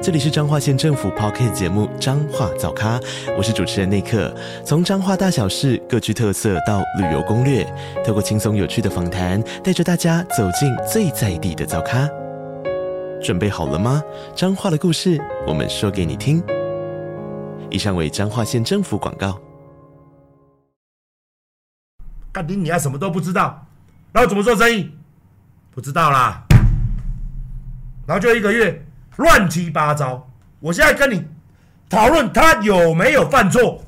这里是彰化县政府 Podcast 节目《彰化早咖》，我是主持人内克。从彰化大小事各具特色到旅游攻略，透过轻松有趣的访谈，带着大家走进最在地的早咖。准备好了吗？彰化的故事，我们说给你听。以上为彰化县政府广告。干你你还什么都不知道，然后怎么做生意？不知道啦。然后就一个月。乱七八糟！我现在跟你讨论他有没有犯错，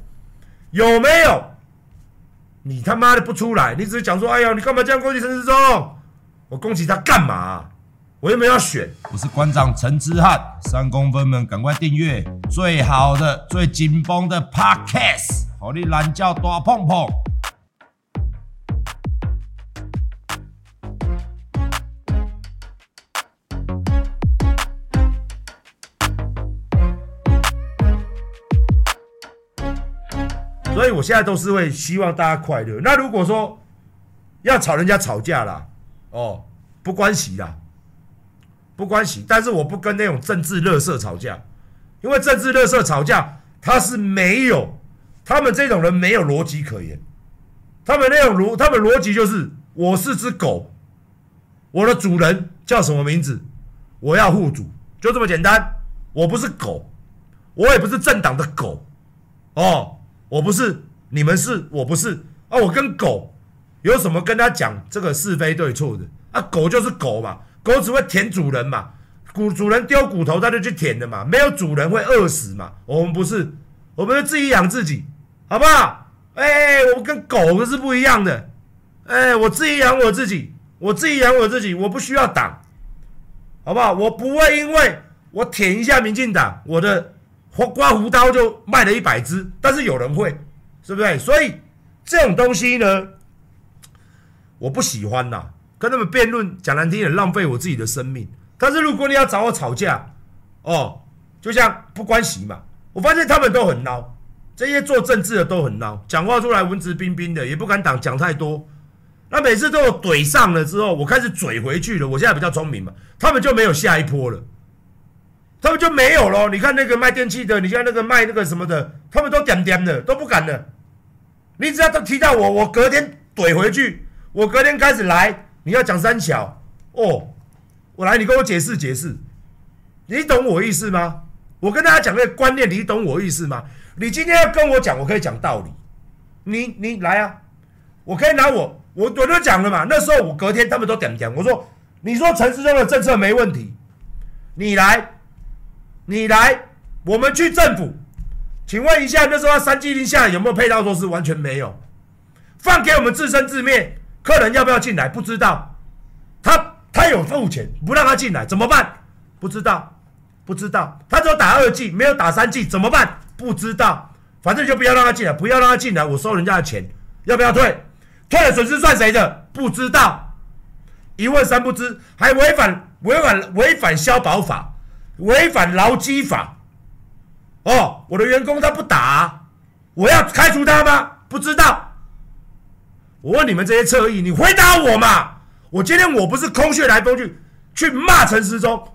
有没有？你他妈的不出来，你只是讲说，哎呀，你干嘛这样攻击陈时中？我攻击他干嘛？我又没有选。我是馆长陈之汉，三公分们赶快订阅最好的、最紧绷的 Podcast，好你懒叫大碰碰。所以我现在都是会希望大家快乐。那如果说要吵人家吵架啦，哦，不关系啦，不关系。但是我不跟那种政治垃圾吵架，因为政治垃圾吵架，他是没有，他们这种人没有逻辑可言。他们那种逻，他们逻辑就是：我是只狗，我的主人叫什么名字，我要护主，就这么简单。我不是狗，我也不是政党的狗，哦。我不是，你们是，我不是啊！我跟狗有什么跟他讲这个是非对错的啊？狗就是狗嘛，狗只会舔主人嘛，骨主人丢骨头，它就去舔的嘛，没有主人会饿死嘛。我们不是，我们是自己养自己，好不好？哎，我们跟狗可是不一样的。哎，我自己养我自己，我自己养我自己，我不需要党，好不好？我不会因为我舔一下民进党，我的。刮胡刀就卖了一百支，但是有人会，是不是？所以这种东西呢，我不喜欢呐。跟他们辩论，讲难听点，浪费我自己的生命。但是如果你要找我吵架，哦，就像不关系嘛。我发现他们都很孬，这些做政治的都很孬，讲话出来文质彬彬的，也不敢讲讲太多。那每次都有怼上了之后，我开始嘴回去了。我现在比较聪明嘛，他们就没有下一波了。他们就没有了。你看那个卖电器的，你看那个卖那个什么的，他们都点点的，都不敢的。你只要都提到我，我隔天怼回去。我隔天开始来，你要讲三小哦，我来，你跟我解释解释。你懂我意思吗？我跟大家讲个观念，你懂我意思吗？你今天要跟我讲，我可以讲道理。你你来啊，我可以拿我我我都讲了嘛。那时候我隔天他们都点点，我说你说陈时中的政策没问题，你来。你来，我们去政府，请问一下，那时候三级令下有没有配套措施？完全没有，放给我们自生自灭。客人要不要进来？不知道。他他有付钱，不让他进来怎么办？不知道，不知道。他只有打二 G，，没有打三 G，怎么办？不知道。反正就不要让他进来，不要让他进来，我收人家的钱，要不要退？退了损失算谁的？不知道。一问三不知，还违反违反违反消保法。违反劳基法，哦，我的员工他不打，我要开除他吗？不知道。我问你们这些侧翼，你回答我嘛？我今天我不是空穴来风去去骂陈时中，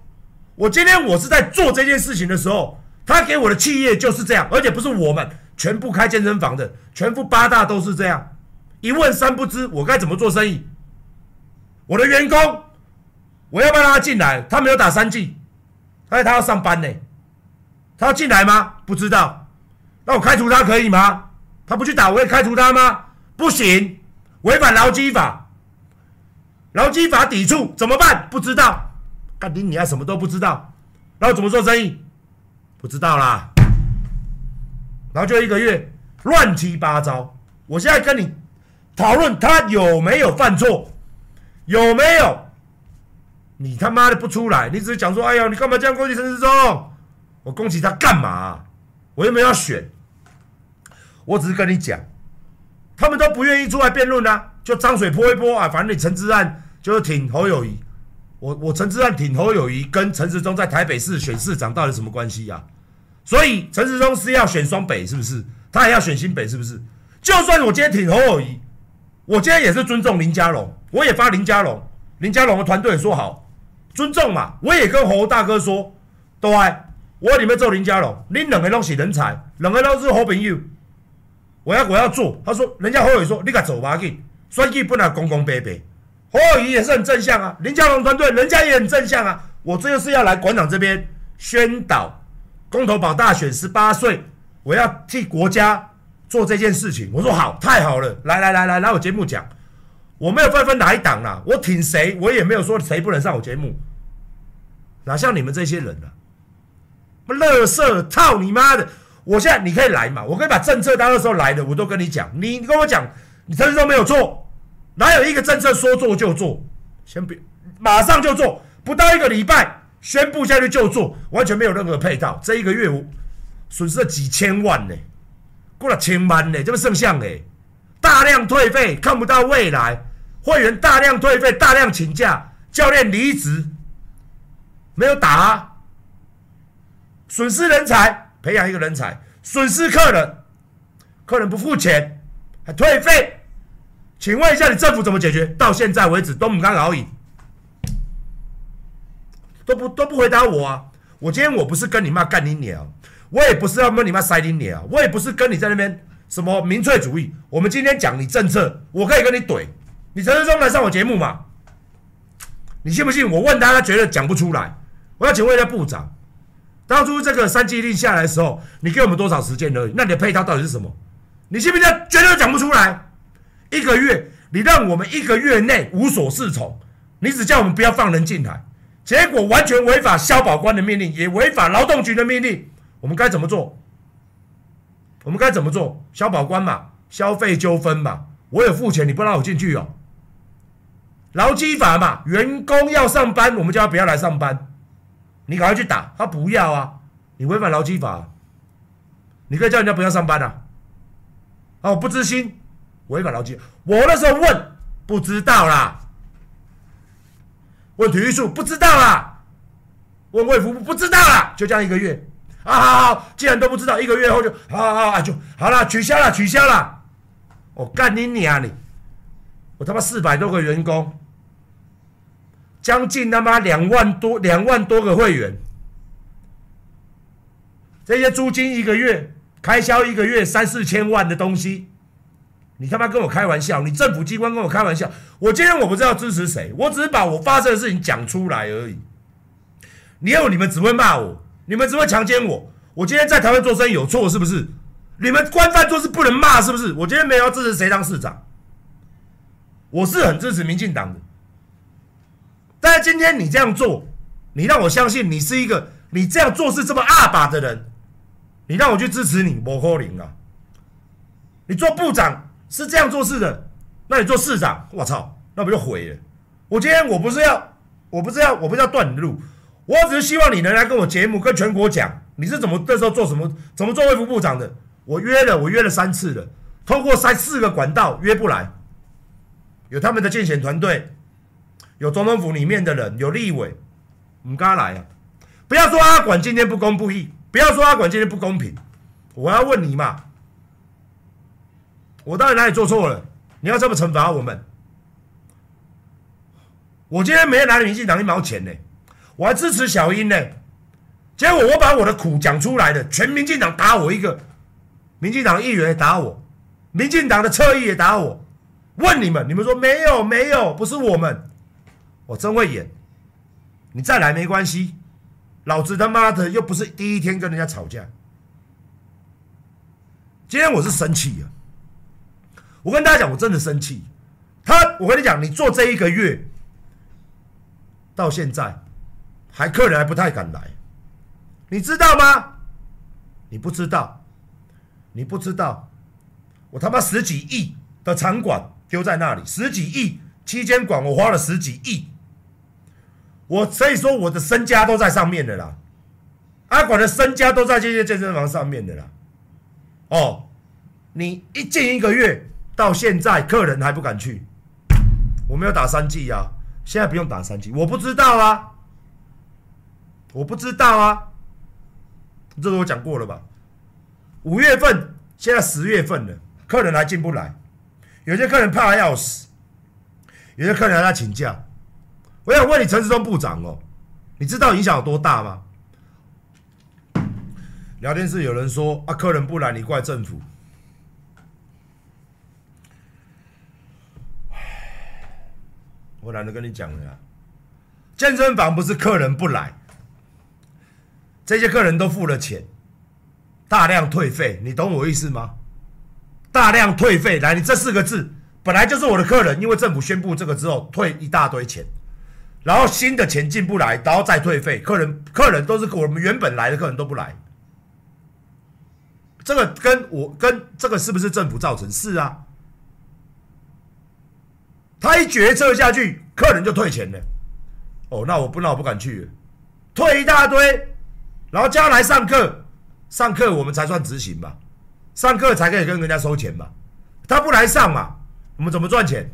我今天我是在做这件事情的时候，他给我的企业就是这样，而且不是我们全部开健身房的，全部八大都是这样。一问三不知，我该怎么做生意？我的员工，我要不要让他进来？他没有打三 G。哎，他要上班呢，他要进来吗？不知道。那我开除他可以吗？他不去打，我会开除他吗？不行，违反劳基法，劳基法抵触怎么办？不知道。干你你还什么都不知道，然后怎么做生意？不知道啦。然后就一个月乱七八糟。我现在跟你讨论他有没有犯错，有没有？你他妈的不出来，你只是讲说，哎呀，你干嘛这样攻击陈时中？我攻击他干嘛？我又没有要选，我只是跟你讲，他们都不愿意出来辩论啊，就脏水泼一泼啊，反正你陈志安就是挺侯友谊。我我陈志安挺侯友谊，跟陈时中在台北市选市长到底什么关系呀？所以陈时中是要选双北，是不是？他也要选新北，是不是？就算我今天挺侯友谊，我今天也是尊重林佳龙，我也发林佳龙，林佳龙的团队说好，尊重嘛。我也跟侯大哥说，对，我里面做林家龙，你两个都是人才，两个都是好朋友，我要我要做。他说，人家侯友说，你赶走吧，去选举本来公公平平。侯友也是很正向啊，林家龙团队人家也很正向啊。我这就是要来馆长这边宣导公投保大选，十八岁，我要替国家做这件事情。我说好，太好了，来来来来来我节目讲，我没有分分哪一党啦，我挺谁，我也没有说谁不能上我节目，哪像你们这些人啊，垃圾操你妈的！我现在你可以来嘛，我可以把政策当那时候来的，我都跟你讲，你跟我讲，你陈时中没有做。哪有一个政策说做就做？先别，马上就做，不到一个礼拜宣布下去就做，完全没有任何配套。这一个月我损失了几千万呢，过了千万呢，这不剩下哎，大量退费，看不到未来，会员大量退费，大量请假，教练离职，没有打啊，损失人才，培养一个人才，损失客人，客人不付钱，还退费。请问一下，你政府怎么解决？到现在为止都不敢熬赢，都不都不回答我啊！我今天我不是跟你骂干你鸟，我也不是要跟你妈塞你鸟，我也不是跟你在那边什么民粹主义。我们今天讲你政策，我可以跟你怼。你陈时中来上我节目嘛？你信不信？我问他，他绝对讲不出来。我要请问一下部长，当初这个三级令下来的时候，你给我们多少时间而已？那你的配套到底是什么？你信不信？他绝对讲不出来。一个月，你让我们一个月内无所适从，你只叫我们不要放人进来，结果完全违反消保官的命令，也违反劳动局的命令。我们该怎么做？我们该怎么做？消保官嘛，消费纠纷嘛，我有付钱，你不让我进去哦。劳基法嘛，员工要上班，我们叫他不要来上班，你赶快去打，他不要啊，你违反劳基法，你可以叫人家不要上班啊。哦，不知心。违反劳基，我那时候问不知道啦，问体育署不知道啦，问卫福部不知道啦，就这样一个月啊，好好，既然都不知道，一个月后就好好好，就好了，取消了，取消了。我干你娘你！我他妈四百多个员工，将近他妈两万多两万多个会员，这些租金一个月开销一个月三四千万的东西。你他妈跟我开玩笑！你政府机关跟我开玩笑！我今天我不知道支持谁，我只是把我发生的事情讲出来而已。你有你们只会骂我，你们只会强奸我。我今天在台湾做生意有错是不是？你们官方做事不能骂是不是？我今天没有要支持谁当市长，我是很支持民进党的。但是今天你这样做，你让我相信你是一个你这样做事这么阿爸的人，你让我去支持你，我可能啊！你做部长。是这样做事的，那你做市长，我操，那不就毁了？我今天我不是要，我不是要，我不是要断你的路，我只是希望你能来跟我节目，跟全国讲你是怎么那时候做什么，怎么做卫福部长的。我约了，我约了三次了，通过三四个管道约不来，有他们的竞选团队，有总统府里面的人，有立委，唔敢来啊！不要说阿管今天不公不义，不要说阿管今天不公平，我要问你嘛。我到底哪里做错了？你要这么惩罚我们？我今天没拿民进党一毛钱呢，我还支持小英呢。结果我把我的苦讲出来了，全民进党打我一个，民进党议员也打我，民进党的侧翼也打我。问你们，你们说没有没有，不是我们，我真会演。你再来没关系，老子他妈的又不是第一天跟人家吵架。今天我是生气啊。我跟大家讲，我真的生气。他，我跟你讲，你做这一个月到现在，还客人还不太敢来，你知道吗？你不知道，你不知道，我他妈十几亿的场馆丢在那里，十几亿七间馆，我花了十几亿，我所以说我的身家都在上面的啦，阿管的身家都在这些健身房上面的啦。哦，你一进一个月。到现在客人还不敢去，我没有打三剂啊，现在不用打三剂，我不知道啊，我不知道啊，这个我讲过了吧？五月份，现在十月份了，客人还进不来，有些客人怕的要死，有些客人还在请假。我想问你，陈时中部长哦，你知道影响有多大吗？聊天室有人说啊，客人不来，你怪政府。我懒得跟你讲了呀。健身房不是客人不来，这些客人都付了钱，大量退费，你懂我意思吗？大量退费，来，你这四个字本来就是我的客人，因为政府宣布这个之后，退一大堆钱，然后新的钱进不来，然后再退费，客人客人都是我们原本来的客人都不来，这个跟我跟这个是不是政府造成？是啊。他一决策下去，客人就退钱了。哦，那我不，那我不敢去了，退一大堆，然后叫他来上课，上课我们才算执行吧，上课才可以跟人家收钱嘛。他不来上嘛，我们怎么赚钱？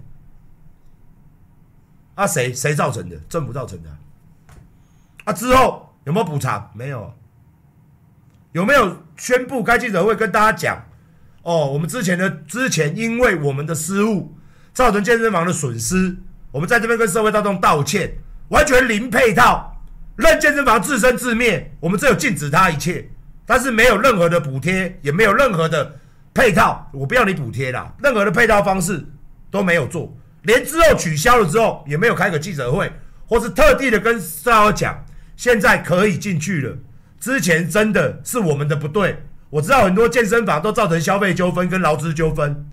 啊，谁谁造成的？政府造成的。啊，之后有没有补偿？没有。有没有宣布开记者会跟大家讲？哦，我们之前的之前因为我们的失误。造成健身房的损失，我们在这边跟社会大众道歉，完全零配套，任健身房自生自灭，我们只有禁止他一切，但是没有任何的补贴，也没有任何的配套，我不要你补贴啦，任何的配套方式都没有做，连之后取消了之后，也没有开个记者会，或是特地的跟大家讲，现在可以进去了，之前真的是我们的不对，我知道很多健身房都造成消费纠纷跟劳资纠纷，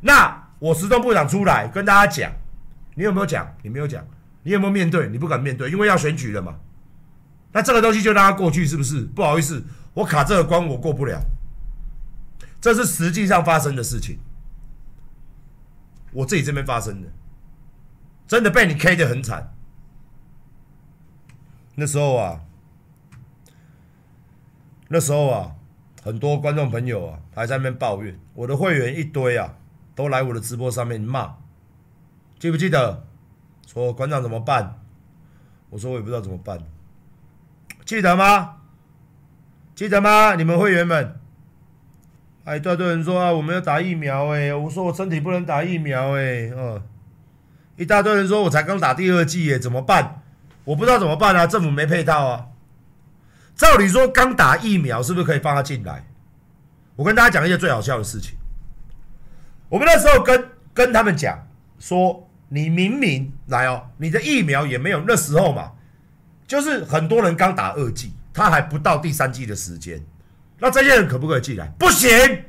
那。我时中部长出来跟大家讲，你有没有讲？你没有讲，你有没有面对？你不敢面对，因为要选举了嘛。那这个东西就让它过去，是不是？不好意思，我卡这个关，我过不了。这是实际上发生的事情，我自己这边发生的，真的被你 K 得很惨。那时候啊，那时候啊，很多观众朋友啊还在那边抱怨，我的会员一堆啊。都来我的直播上面骂，记不记得？说馆长怎么办？我说我也不知道怎么办。记得吗？记得吗？你们会员们，哎，一大堆人说啊，我们要打疫苗哎，我说我身体不能打疫苗哎，嗯，一大堆人说我才刚打第二剂哎，怎么办？我不知道怎么办啊，政府没配套啊。照理说刚打疫苗是不是可以放他进来？我跟大家讲一些最好笑的事情。我们那时候跟跟他们讲说，你明明来哦，你的疫苗也没有那时候嘛，就是很多人刚打二剂，他还不到第三剂的时间，那这些人可不可以进来？不行，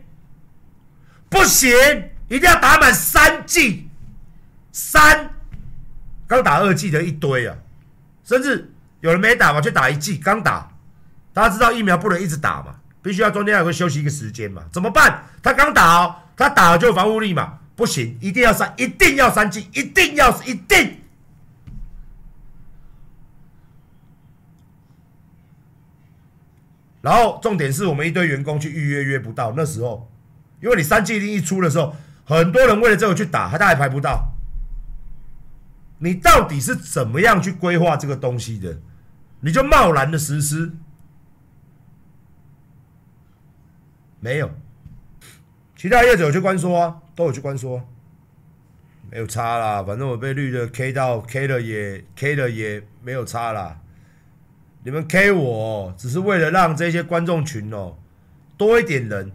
不行，一定要打满三剂，三，刚打二剂的一堆啊，甚至有人没打嘛，就打一剂，刚打，大家知道疫苗不能一直打嘛，必须要中间有个休息一个时间嘛，怎么办？他刚打哦。他打了就有防护力嘛？不行，一定要三，一定要三剂，一定要一定。然后重点是我们一堆员工去预约约不到，那时候，因为你三剂令一出的时候，很多人为了这个去打，他他还排不到。你到底是怎么样去规划这个东西的？你就贸然的实施？没有。其他业者有去关说啊，都有去关说，没有差啦。反正我被绿的 K 到 K 了也 K 了也没有差啦。你们 K 我只是为了让这些观众群哦多一点人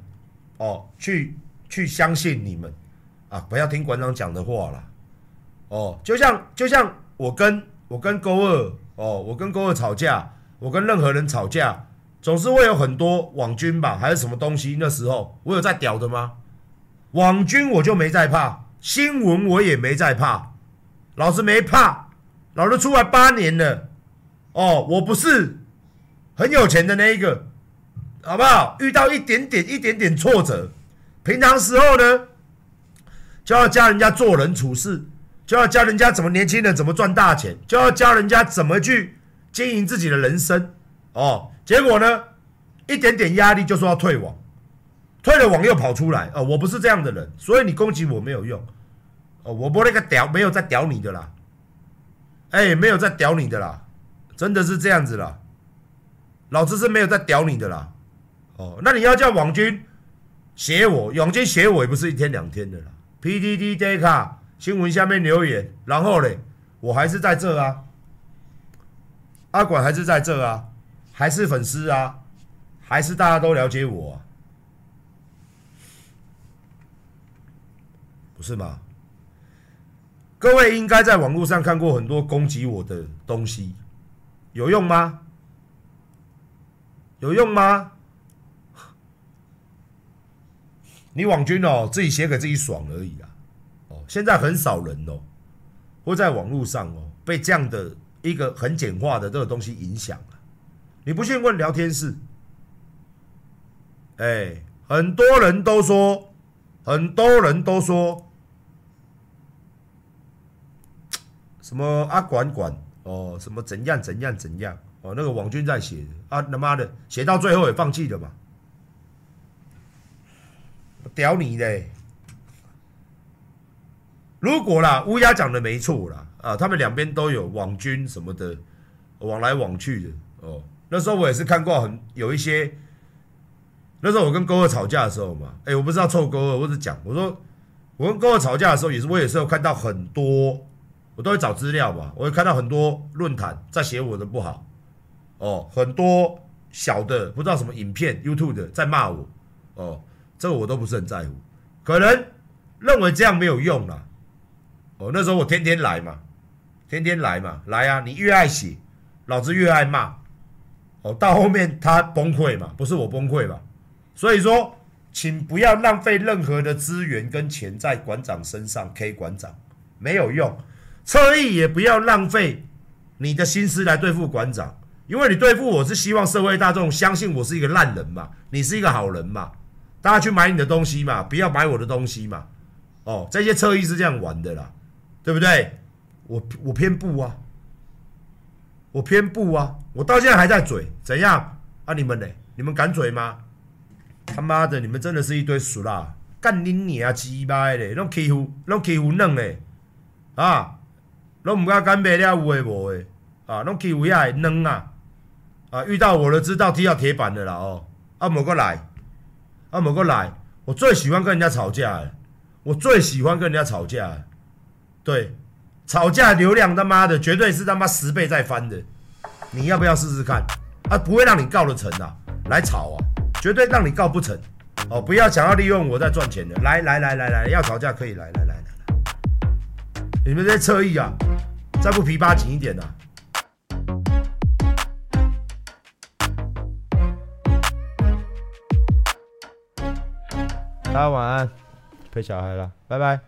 哦去去相信你们啊，不要听馆长讲的话啦。哦，就像就像我跟我跟勾二哦，我跟勾二吵架，我跟任何人吵架。总是会有很多网军吧，还是什么东西？那时候我有在屌的吗？网军我就没在怕，新闻我也没在怕，老子没怕，老子出来八年了，哦，我不是很有钱的那一个，好不好？遇到一点点一点点挫折，平常时候呢，就要教人家做人处事，就要教人家怎么年轻人怎么赚大钱，就要教人家怎么去经营自己的人生，哦。结果呢，一点点压力就说要退网，退了网又跑出来。哦，我不是这样的人，所以你攻击我没有用。哦，我不那个屌，没有在屌你的啦。哎，没有在屌你的啦，真的是这样子啦，老子是没有在屌你的啦。哦，那你要叫网军写我，网军写我也不是一天两天的啦。PDD Data 新闻下面留言，然后嘞，我还是在这啊，阿管还是在这啊，还是粉丝啊，还是大家都了解我啊，不是吗？各位应该在网络上看过很多攻击我的东西，有用吗？有用吗？你网军哦，自己写给自己爽而已啦。哦，现在很少人哦，会在网络上哦被这样的一个很简化的这个东西影响啊。你不信问聊天室，哎，很多人都说，很多人都说。什么阿管管哦，什么怎样怎样怎样哦，那个网军在写啊，他妈的写到最后也放弃了嘛？屌你嘞！如果啦，乌鸦讲的没错啦啊，他们两边都有网军什么的往来往去的哦。那时候我也是看过很有一些，那时候我跟勾二吵架的时候嘛，哎，我不知道臭勾二，我只讲我说我跟勾二吵架的时候也是，我也是有看到很多。我都会找资料嘛，我会看到很多论坛在写我的不好，哦，很多小的不知道什么影片 YouTube 的在骂我，哦，这个我都不是很在乎，可能认为这样没有用啦，哦，那时候我天天来嘛，天天来嘛，来啊，你越爱写，老子越爱骂，哦，到后面他崩溃嘛，不是我崩溃嘛，所以说，请不要浪费任何的资源跟钱在馆长身上，K 馆长没有用。侧翼也不要浪费你的心思来对付馆长，因为你对付我是希望社会大众相信我是一个烂人嘛，你是一个好人嘛，大家去买你的东西嘛，不要买我的东西嘛。哦，这些侧翼是这样玩的啦，对不对？我我偏不啊，我偏不啊，我到现在还在嘴，怎样啊？你们呢？你们敢嘴吗？他妈的，你们真的是一堆俗啦，干你娘鸡巴的，拢欺负，拢欺负嫩的啊！拢唔敢干白了有诶无诶，啊，拢欺负遐软啊，啊，遇到我了知道踢到铁板的啦哦，啊，莫过来，啊，莫过来，我最喜欢跟人家吵架了，我最喜欢跟人家吵架，对，吵架流量他妈的绝对是他妈十倍再翻的，你要不要试试看？啊，不会让你告得成啊，来吵啊，绝对让你告不成，哦，不要想要利用我在赚钱的，来来来来来，要吵架可以来来来来来，你们这些侧翼啊！再不皮扒紧一点呢、大家晚安，陪小孩了，拜拜。